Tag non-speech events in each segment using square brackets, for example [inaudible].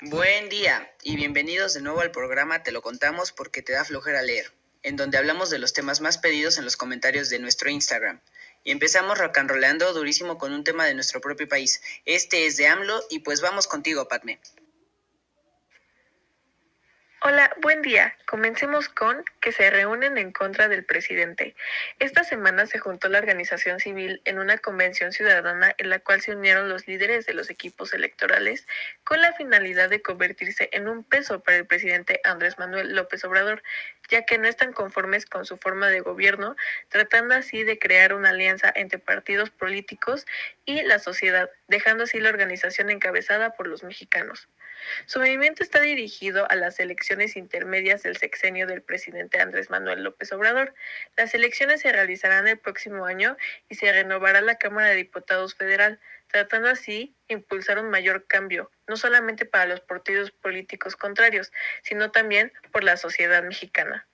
Buen día y bienvenidos de nuevo al programa Te lo contamos porque te da flojera leer, en donde hablamos de los temas más pedidos en los comentarios de nuestro Instagram. Y empezamos rocanroleando durísimo con un tema de nuestro propio país. Este es de AMLO y pues vamos contigo, Padme. Hola, buen día. Comencemos con que se reúnen en contra del presidente. Esta semana se juntó la organización civil en una convención ciudadana en la cual se unieron los líderes de los equipos electorales con la finalidad de convertirse en un peso para el presidente Andrés Manuel López Obrador, ya que no están conformes con su forma de gobierno, tratando así de crear una alianza entre partidos políticos y la sociedad, dejando así la organización encabezada por los mexicanos. Su movimiento está dirigido a las elecciones intermedias del sexenio del presidente Andrés Manuel López Obrador. Las elecciones se realizarán el próximo año y se renovará la Cámara de Diputados Federal, tratando así impulsar un mayor cambio, no solamente para los partidos políticos contrarios, sino también por la sociedad mexicana.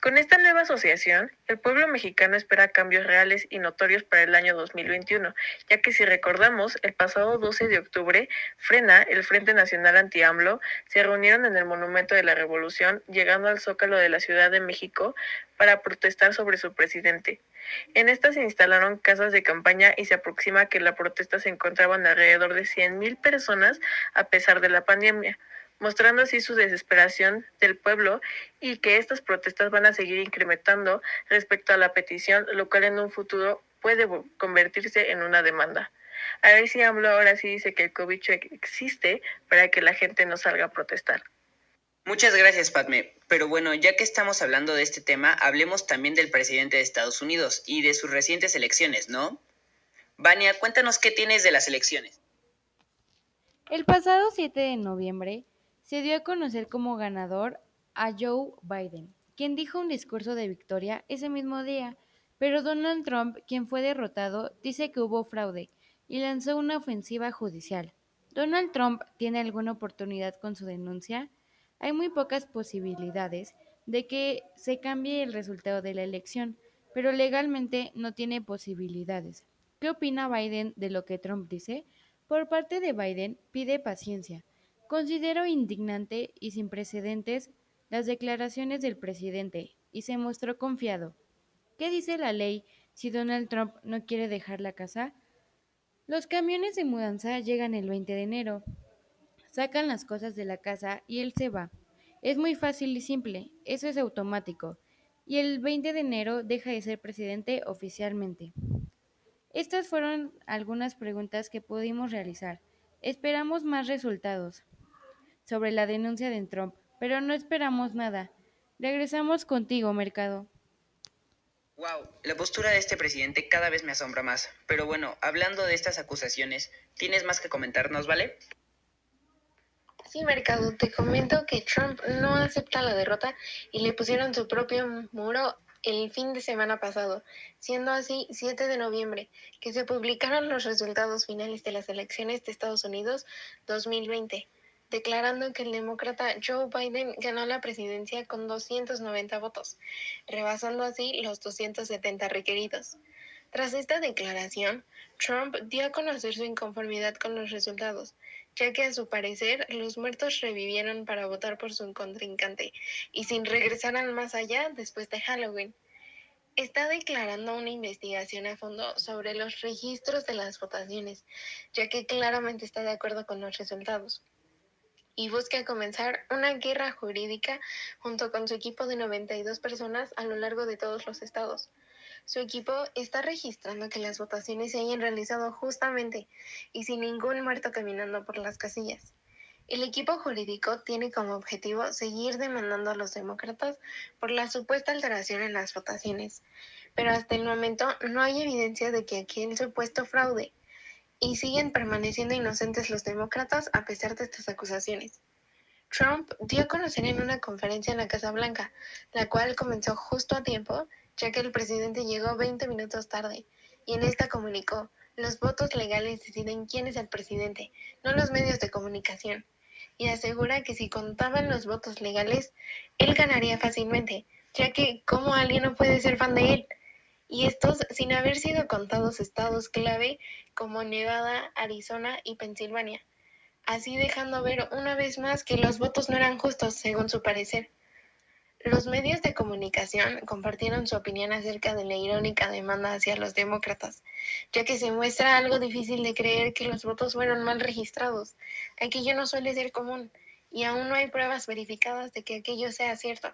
Con esta nueva asociación, el pueblo mexicano espera cambios reales y notorios para el año 2021, ya que si recordamos, el pasado 12 de octubre, Frena, el Frente Nacional Anti-AMLO, se reunieron en el Monumento de la Revolución, llegando al Zócalo de la Ciudad de México para protestar sobre su presidente. En esta se instalaron casas de campaña y se aproxima que la protesta se encontraban alrededor de 100.000 personas a pesar de la pandemia mostrando así su desesperación del pueblo y que estas protestas van a seguir incrementando respecto a la petición, lo cual en un futuro puede convertirse en una demanda. A ver si hablo ahora sí dice que el COVID existe para que la gente no salga a protestar. Muchas gracias, Padme. Pero bueno, ya que estamos hablando de este tema, hablemos también del presidente de Estados Unidos y de sus recientes elecciones, ¿no? Vania, cuéntanos qué tienes de las elecciones. El pasado 7 de noviembre, se dio a conocer como ganador a Joe Biden, quien dijo un discurso de victoria ese mismo día, pero Donald Trump, quien fue derrotado, dice que hubo fraude y lanzó una ofensiva judicial. ¿Donald Trump tiene alguna oportunidad con su denuncia? Hay muy pocas posibilidades de que se cambie el resultado de la elección, pero legalmente no tiene posibilidades. ¿Qué opina Biden de lo que Trump dice? Por parte de Biden pide paciencia, Considero indignante y sin precedentes las declaraciones del presidente y se mostró confiado. ¿Qué dice la ley si Donald Trump no quiere dejar la casa? Los camiones de mudanza llegan el 20 de enero, sacan las cosas de la casa y él se va. Es muy fácil y simple, eso es automático. Y el 20 de enero deja de ser presidente oficialmente. Estas fueron algunas preguntas que pudimos realizar. Esperamos más resultados sobre la denuncia de Trump, pero no esperamos nada. Regresamos contigo, Mercado. Wow, la postura de este presidente cada vez me asombra más. Pero bueno, hablando de estas acusaciones, ¿tienes más que comentarnos, vale? Sí, Mercado, te comento que Trump no acepta la derrota y le pusieron su propio muro el fin de semana pasado, siendo así 7 de noviembre que se publicaron los resultados finales de las elecciones de Estados Unidos 2020 declarando que el demócrata Joe Biden ganó la presidencia con 290 votos, rebasando así los 270 requeridos. Tras esta declaración, Trump dio a conocer su inconformidad con los resultados, ya que a su parecer los muertos revivieron para votar por su contrincante y sin regresar al más allá después de Halloween. Está declarando una investigación a fondo sobre los registros de las votaciones, ya que claramente está de acuerdo con los resultados y busca comenzar una guerra jurídica junto con su equipo de 92 personas a lo largo de todos los estados. Su equipo está registrando que las votaciones se hayan realizado justamente y sin ningún muerto caminando por las casillas. El equipo jurídico tiene como objetivo seguir demandando a los demócratas por la supuesta alteración en las votaciones, pero hasta el momento no hay evidencia de que aquel supuesto fraude y siguen permaneciendo inocentes los demócratas a pesar de estas acusaciones. Trump dio a conocer en una conferencia en la Casa Blanca, la cual comenzó justo a tiempo, ya que el presidente llegó 20 minutos tarde, y en esta comunicó, los votos legales deciden quién es el presidente, no los medios de comunicación, y asegura que si contaban los votos legales, él ganaría fácilmente, ya que ¿cómo alguien no puede ser fan de él? Y estos sin haber sido contados estados clave como Nevada, Arizona y Pensilvania. así dejando ver una vez más que los votos no eran justos, según su parecer. Los medios de comunicación compartieron su opinión acerca de la irónica demanda hacia los demócratas, ya que se muestra algo difícil de creer que los votos fueron mal registrados. Aquello no suele ser común, y aún no hay pruebas verificadas de que aquello sea cierto,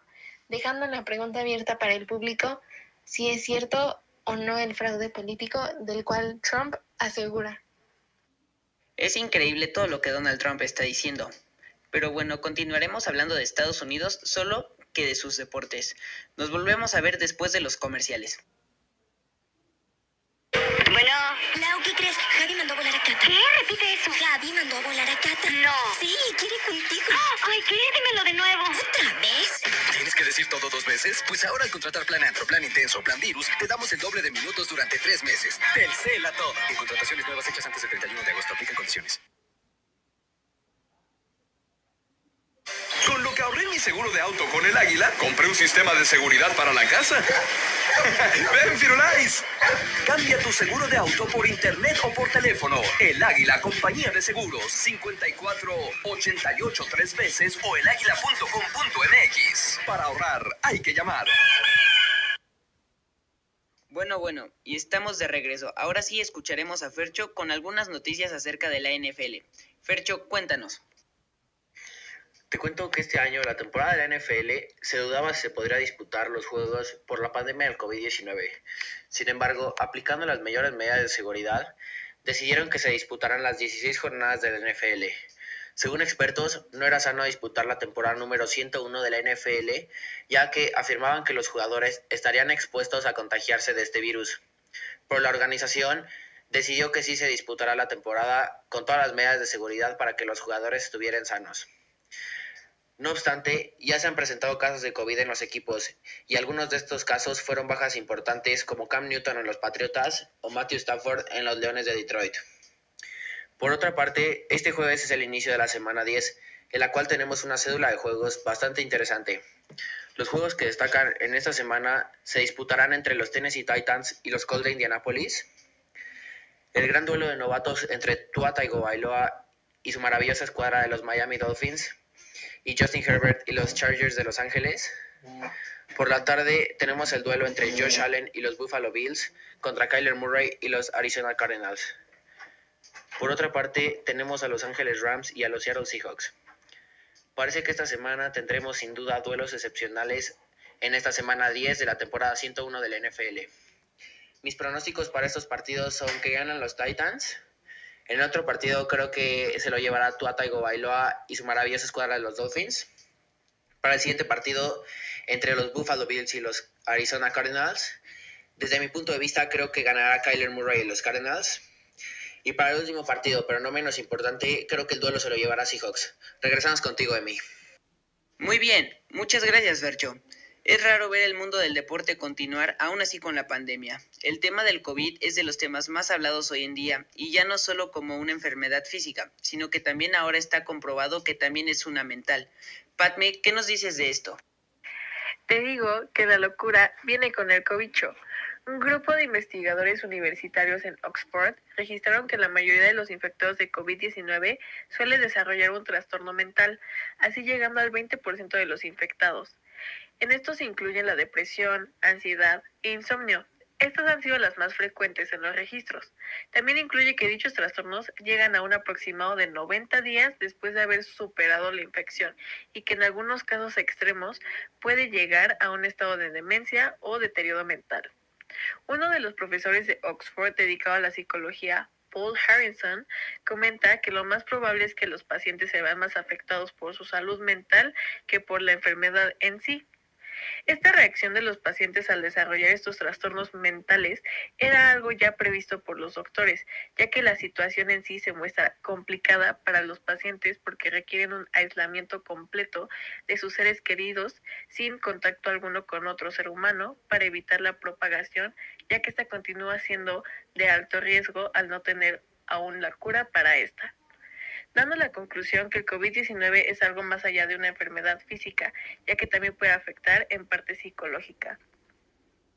dejando la pregunta abierta para el público si es cierto o no el fraude político del cual Trump asegura. Es increíble todo lo que Donald Trump está diciendo. Pero bueno, continuaremos hablando de Estados Unidos solo que de sus deportes. Nos volvemos a ver después de los comerciales. Bueno. Lau, ¿qué crees? Javi mandó a volar a Cata. ¿Qué? Repite eso. Javi mandó a volar a Cata. No. Sí, quiere contigo. Ay, ¿qué? Dímelo de nuevo. ¿Otra vez? ¿Tienes que decir todo dos veces? Pues ahora al contratar Plan Antro, Plan Intenso, Plan Virus, te damos el doble de minutos durante tres meses. Telcel a todo. En contrataciones nuevas hechas antes del 31 de agosto. Aplican condiciones. Mi seguro de auto con el Águila, compré un sistema de seguridad para la casa. [laughs] ¡Ven, Firulais! Cambia tu seguro de auto por internet o por teléfono. El Águila, compañía de seguros. 54 88 tres veces o elaguila.com.mx. Para ahorrar, hay que llamar. Bueno, bueno, y estamos de regreso. Ahora sí escucharemos a Fercho con algunas noticias acerca de la NFL. Fercho, cuéntanos. Te cuento que este año la temporada de la NFL se dudaba si se podría disputar los juegos por la pandemia del COVID-19. Sin embargo, aplicando las mayores medidas de seguridad, decidieron que se disputaran las 16 jornadas de la NFL. Según expertos, no era sano disputar la temporada número 101 de la NFL, ya que afirmaban que los jugadores estarían expuestos a contagiarse de este virus. Pero la organización decidió que sí se disputara la temporada con todas las medidas de seguridad para que los jugadores estuvieran sanos. No obstante, ya se han presentado casos de COVID en los equipos y algunos de estos casos fueron bajas importantes como Cam Newton en los Patriotas o Matthew Stafford en los Leones de Detroit. Por otra parte, este jueves es el inicio de la semana 10, en la cual tenemos una cédula de juegos bastante interesante. Los juegos que destacan en esta semana se disputarán entre los Tennessee Titans y los Colts de Indianapolis. El gran duelo de novatos entre Tua Tagovailoa y su maravillosa escuadra de los Miami Dolphins y Justin Herbert y los Chargers de Los Ángeles. Por la tarde tenemos el duelo entre Josh Allen y los Buffalo Bills contra Kyler Murray y los Arizona Cardinals. Por otra parte, tenemos a Los Ángeles Rams y a los Seattle Seahawks. Parece que esta semana tendremos sin duda duelos excepcionales en esta semana 10 de la temporada 101 de la NFL. Mis pronósticos para estos partidos son que ganan los Titans, en otro partido creo que se lo llevará Tua Tagovailoa y su maravillosa escuadra de los Dolphins. Para el siguiente partido entre los Buffalo Bills y los Arizona Cardinals, desde mi punto de vista creo que ganará Kyler Murray y los Cardinals. Y para el último partido, pero no menos importante, creo que el duelo se lo llevará Seahawks. Regresamos contigo, Emi. Muy bien, muchas gracias, Vercho. Es raro ver el mundo del deporte continuar aún así con la pandemia. El tema del COVID es de los temas más hablados hoy en día y ya no solo como una enfermedad física, sino que también ahora está comprobado que también es una mental. Patme, ¿qué nos dices de esto? Te digo que la locura viene con el cobicho. Un grupo de investigadores universitarios en Oxford registraron que la mayoría de los infectados de COVID-19 suele desarrollar un trastorno mental, así llegando al 20% de los infectados. En estos se incluyen la depresión, ansiedad e insomnio. Estas han sido las más frecuentes en los registros. También incluye que dichos trastornos llegan a un aproximado de 90 días después de haber superado la infección y que en algunos casos extremos puede llegar a un estado de demencia o deterioro mental. Uno de los profesores de Oxford dedicado a la psicología, Paul Harrison, comenta que lo más probable es que los pacientes se vean más afectados por su salud mental que por la enfermedad en sí. Esta reacción de los pacientes al desarrollar estos trastornos mentales era algo ya previsto por los doctores, ya que la situación en sí se muestra complicada para los pacientes porque requieren un aislamiento completo de sus seres queridos sin contacto alguno con otro ser humano para evitar la propagación, ya que esta continúa siendo de alto riesgo al no tener aún la cura para esta dando la conclusión que el COVID-19 es algo más allá de una enfermedad física, ya que también puede afectar en parte psicológica.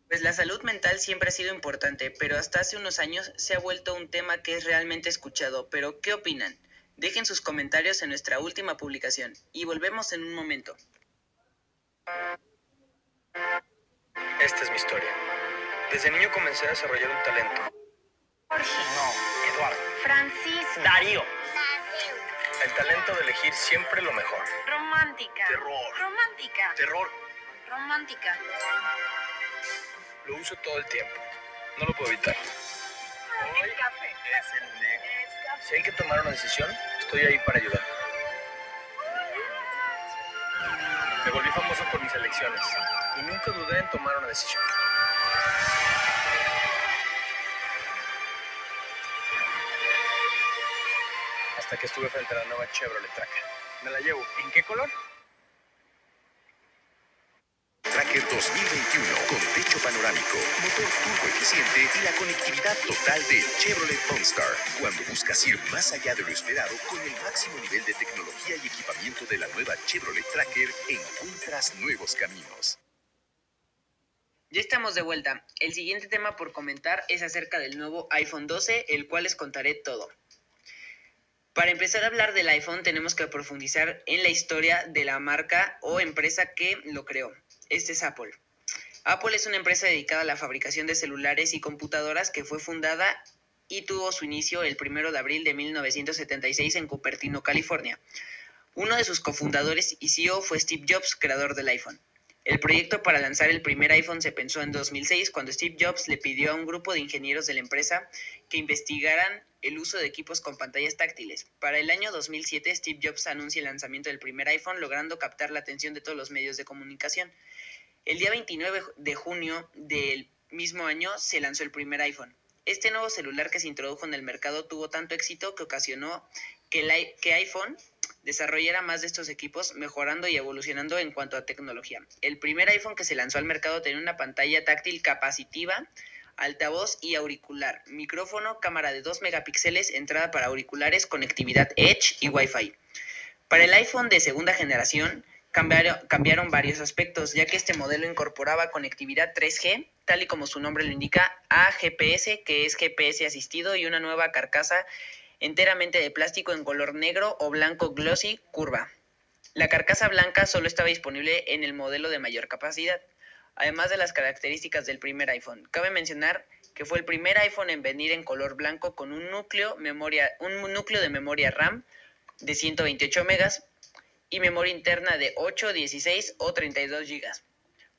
Pues la salud mental siempre ha sido importante, pero hasta hace unos años se ha vuelto un tema que es realmente escuchado. Pero, ¿qué opinan? Dejen sus comentarios en nuestra última publicación y volvemos en un momento. Esta es mi historia. Desde niño comencé a desarrollar un talento. Jorge. No, Eduardo. Francisco. Darío. El talento de elegir siempre lo mejor. Romántica. Terror. Romántica. Terror. Romántica. Lo uso todo el tiempo. No lo puedo evitar. Hoy es el negro. Si hay que tomar una decisión, estoy ahí para ayudar. Me volví famoso por mis elecciones y nunca dudé en tomar una decisión. Hasta que estuve frente a la nueva Chevrolet Tracker. Me la llevo. ¿En qué color? Tracker 2021 con techo panorámico, motor turbo eficiente y la conectividad total de Chevrolet OnStar. Cuando buscas ir más allá de lo esperado con el máximo nivel de tecnología y equipamiento de la nueva Chevrolet Tracker, encuentras nuevos caminos. Ya estamos de vuelta. El siguiente tema por comentar es acerca del nuevo iPhone 12, el cual les contaré todo. Para empezar a hablar del iPhone tenemos que profundizar en la historia de la marca o empresa que lo creó. Este es Apple. Apple es una empresa dedicada a la fabricación de celulares y computadoras que fue fundada y tuvo su inicio el 1 de abril de 1976 en Cupertino, California. Uno de sus cofundadores y CEO fue Steve Jobs, creador del iPhone. El proyecto para lanzar el primer iPhone se pensó en 2006 cuando Steve Jobs le pidió a un grupo de ingenieros de la empresa que investigaran el uso de equipos con pantallas táctiles. Para el año 2007, Steve Jobs anuncia el lanzamiento del primer iPhone, logrando captar la atención de todos los medios de comunicación. El día 29 de junio del mismo año se lanzó el primer iPhone. Este nuevo celular que se introdujo en el mercado tuvo tanto éxito que ocasionó que, que iPhone desarrollara más de estos equipos, mejorando y evolucionando en cuanto a tecnología. El primer iPhone que se lanzó al mercado tenía una pantalla táctil capacitiva, altavoz y auricular, micrófono, cámara de 2 megapíxeles, entrada para auriculares, conectividad Edge y Wi-Fi. Para el iPhone de segunda generación cambiaron, varios aspectos, ya que este modelo incorporaba conectividad 3G, tal y como su nombre lo indica, a GPS, que es GPS asistido, y una nueva carcasa enteramente de plástico en color negro o blanco glossy curva. La carcasa blanca solo estaba disponible en el modelo de mayor capacidad, además de las características del primer iPhone. Cabe mencionar que fue el primer iPhone en venir en color blanco con un núcleo, memoria, un núcleo de memoria RAM de 128 megas y memoria interna de 8, 16 o 32 gigas.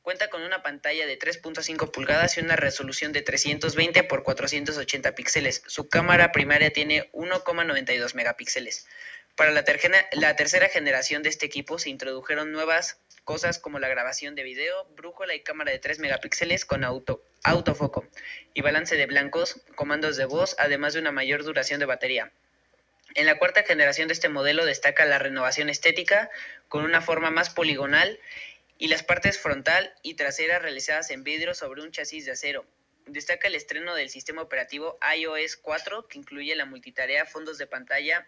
Cuenta con una pantalla de 3.5 pulgadas y una resolución de 320 x 480 píxeles. Su cámara primaria tiene 1,92 megapíxeles. Para la, tercera generación de este equipo se introdujeron nuevas cosas como la grabación de video, brújula y cámara de 3 megapíxeles con auto, autofoco y balance de blancos, comandos de voz, además de una mayor duración de batería. En la cuarta generación de este modelo destaca la renovación estética con una forma más poligonal y las partes frontal y trasera realizadas en vidrio sobre un chasis de acero. Destaca el estreno del sistema operativo iOS 4 que incluye la multitarea, fondos de pantalla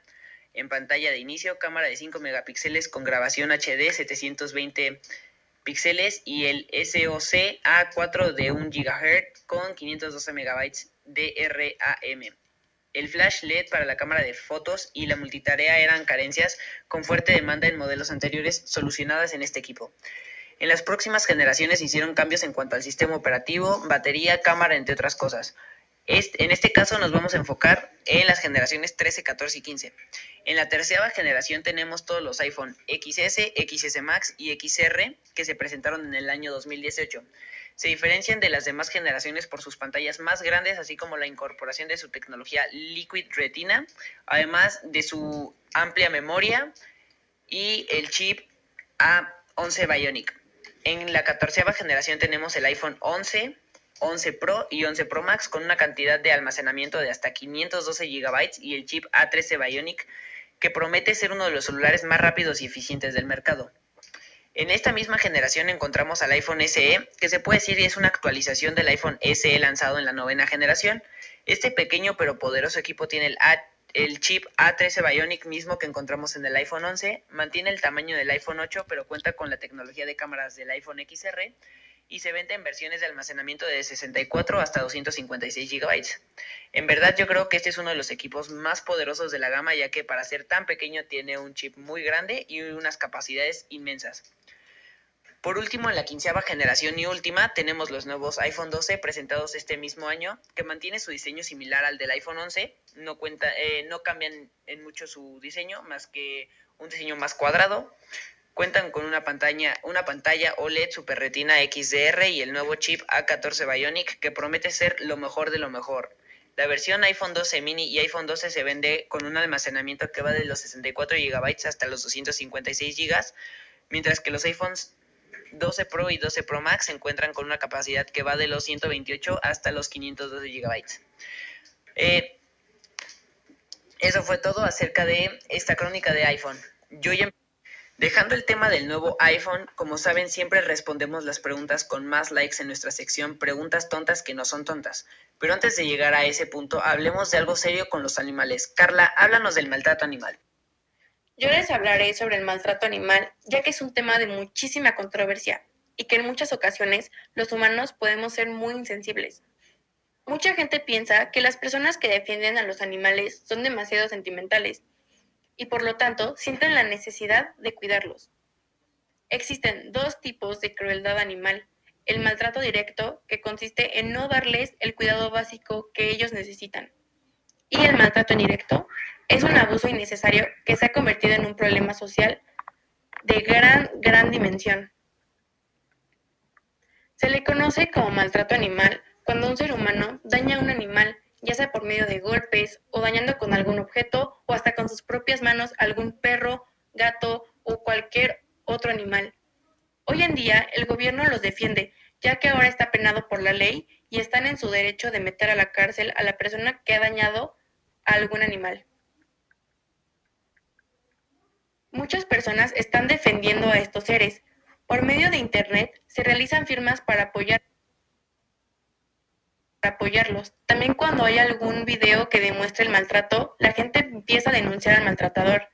en pantalla de inicio, cámara de 5 megapíxeles con grabación HD 720 píxeles y el SoC A4 de 1 GHz con 512 megabytes de RAM. El flash LED para la cámara de fotos y la multitarea eran carencias con fuerte demanda en modelos anteriores solucionadas en este equipo. En las próximas generaciones se hicieron cambios en cuanto al sistema operativo, batería, cámara, entre otras cosas. En este caso nos vamos a enfocar en las generaciones 13, 14 y 15. En la tercera generación tenemos todos los iPhone XS, XS Max y XR que se presentaron en el año 2018. Se diferencian de las demás generaciones por sus pantallas más grandes, así como la incorporación de su tecnología Liquid Retina, además de su amplia memoria y el chip A11 Bionic. En la 14 generación tenemos el iPhone 11, 11 Pro y 11 Pro Max con una cantidad de almacenamiento de hasta 512 GB y el chip A13 Bionic que promete ser uno de los celulares más rápidos y eficientes del mercado. En esta misma generación encontramos al iPhone SE, que se puede decir es una actualización del iPhone SE lanzado en la novena generación. Este pequeño pero poderoso equipo tiene el, el chip A13 Bionic mismo que encontramos en el iPhone 11, mantiene el tamaño del iPhone 8 pero cuenta con la tecnología de cámaras del iPhone XR y se vende en versiones de almacenamiento de 64 hasta 256 GB. En verdad yo creo que este es uno de los equipos más poderosos de la gama ya que para ser tan pequeño tiene un chip muy grande y unas capacidades inmensas. Por último, en la quinceava generación y última, tenemos los nuevos iPhone 12 presentados este mismo año, que mantiene su diseño similar al del iPhone 11. No, cuenta, eh, no cambian en mucho su diseño, más que un diseño más cuadrado. Cuentan con una pantalla, una pantalla OLED Super Retina XDR y el nuevo chip A14 Bionic que promete ser lo mejor de lo mejor. La versión iPhone 12 mini y iPhone 12 se vende con un almacenamiento que va de los 64 GB hasta los 256 GB, mientras que los iPhones 12 Pro y 12 Pro Max se encuentran con una capacidad que va de los 128 hasta los 512 GB. Eh, eso fue todo acerca de esta crónica de iPhone. Yo ya Dejando el tema del nuevo iPhone, como saben, siempre respondemos las preguntas con más likes en nuestra sección Preguntas tontas que no son tontas. Pero antes de llegar a ese punto, hablemos de algo serio con los animales. Carla, háblanos del maltrato animal. Yo les hablaré sobre el maltrato animal, ya que es un tema de muchísima controversia y que en muchas ocasiones los humanos podemos ser muy insensibles. Mucha gente piensa que las personas que defienden a los animales son demasiado sentimentales y por lo tanto sienten la necesidad de cuidarlos. Existen dos tipos de crueldad animal. El maltrato directo, que consiste en no darles el cuidado básico que ellos necesitan. Y el maltrato indirecto es un abuso innecesario que se ha convertido en un problema social de gran, gran dimensión. Se le conoce como maltrato animal cuando un ser humano daña a un animal por medio de golpes o dañando con algún objeto o hasta con sus propias manos algún perro, gato o cualquier otro animal. Hoy en día el gobierno los defiende, ya que ahora está penado por la ley y están en su derecho de meter a la cárcel a la persona que ha dañado a algún animal. Muchas personas están defendiendo a estos seres. Por medio de Internet se realizan firmas para apoyar apoyarlos. También cuando hay algún video que demuestre el maltrato, la gente empieza a denunciar al maltratador.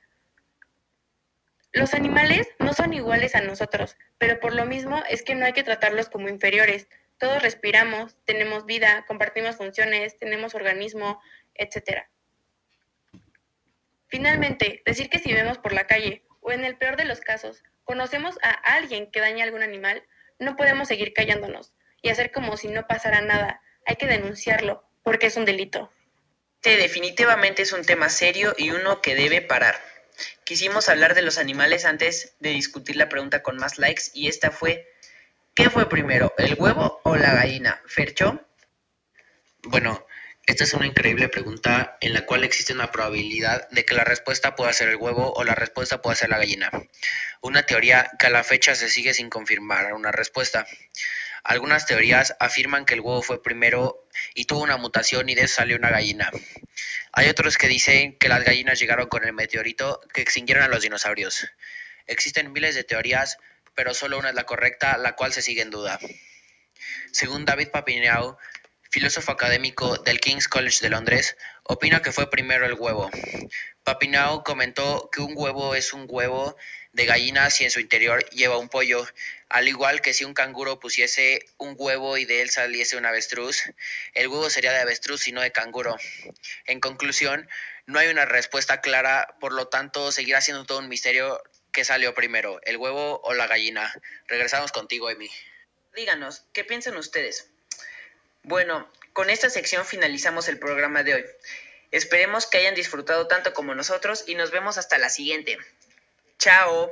Los animales no son iguales a nosotros, pero por lo mismo es que no hay que tratarlos como inferiores. Todos respiramos, tenemos vida, compartimos funciones, tenemos organismo, etc. Finalmente, decir que si vemos por la calle, o en el peor de los casos, conocemos a alguien que daña a algún animal, no podemos seguir callándonos y hacer como si no pasara nada, hay que denunciarlo porque es un delito. Sí, definitivamente es un tema serio y uno que debe parar. Quisimos hablar de los animales antes de discutir la pregunta con más likes y esta fue, ¿qué fue primero, el huevo o la gallina? ¿Fercho? Bueno, esta es una increíble pregunta en la cual existe una probabilidad de que la respuesta pueda ser el huevo o la respuesta pueda ser la gallina. Una teoría que a la fecha se sigue sin confirmar una respuesta. Algunas teorías afirman que el huevo fue primero y tuvo una mutación y de eso salió una gallina. Hay otros que dicen que las gallinas llegaron con el meteorito que extinguieron a los dinosaurios. Existen miles de teorías, pero solo una es la correcta, la cual se sigue en duda. Según David Papineau, filósofo académico del King's College de Londres, opina que fue primero el huevo. Papineau comentó que un huevo es un huevo de gallina si en su interior lleva un pollo, al igual que si un canguro pusiese un huevo y de él saliese un avestruz, el huevo sería de avestruz y no de canguro. En conclusión, no hay una respuesta clara, por lo tanto seguirá siendo todo un misterio qué salió primero, el huevo o la gallina. Regresamos contigo, Emi. Díganos, ¿qué piensan ustedes? Bueno, con esta sección finalizamos el programa de hoy. Esperemos que hayan disfrutado tanto como nosotros y nos vemos hasta la siguiente. Chao.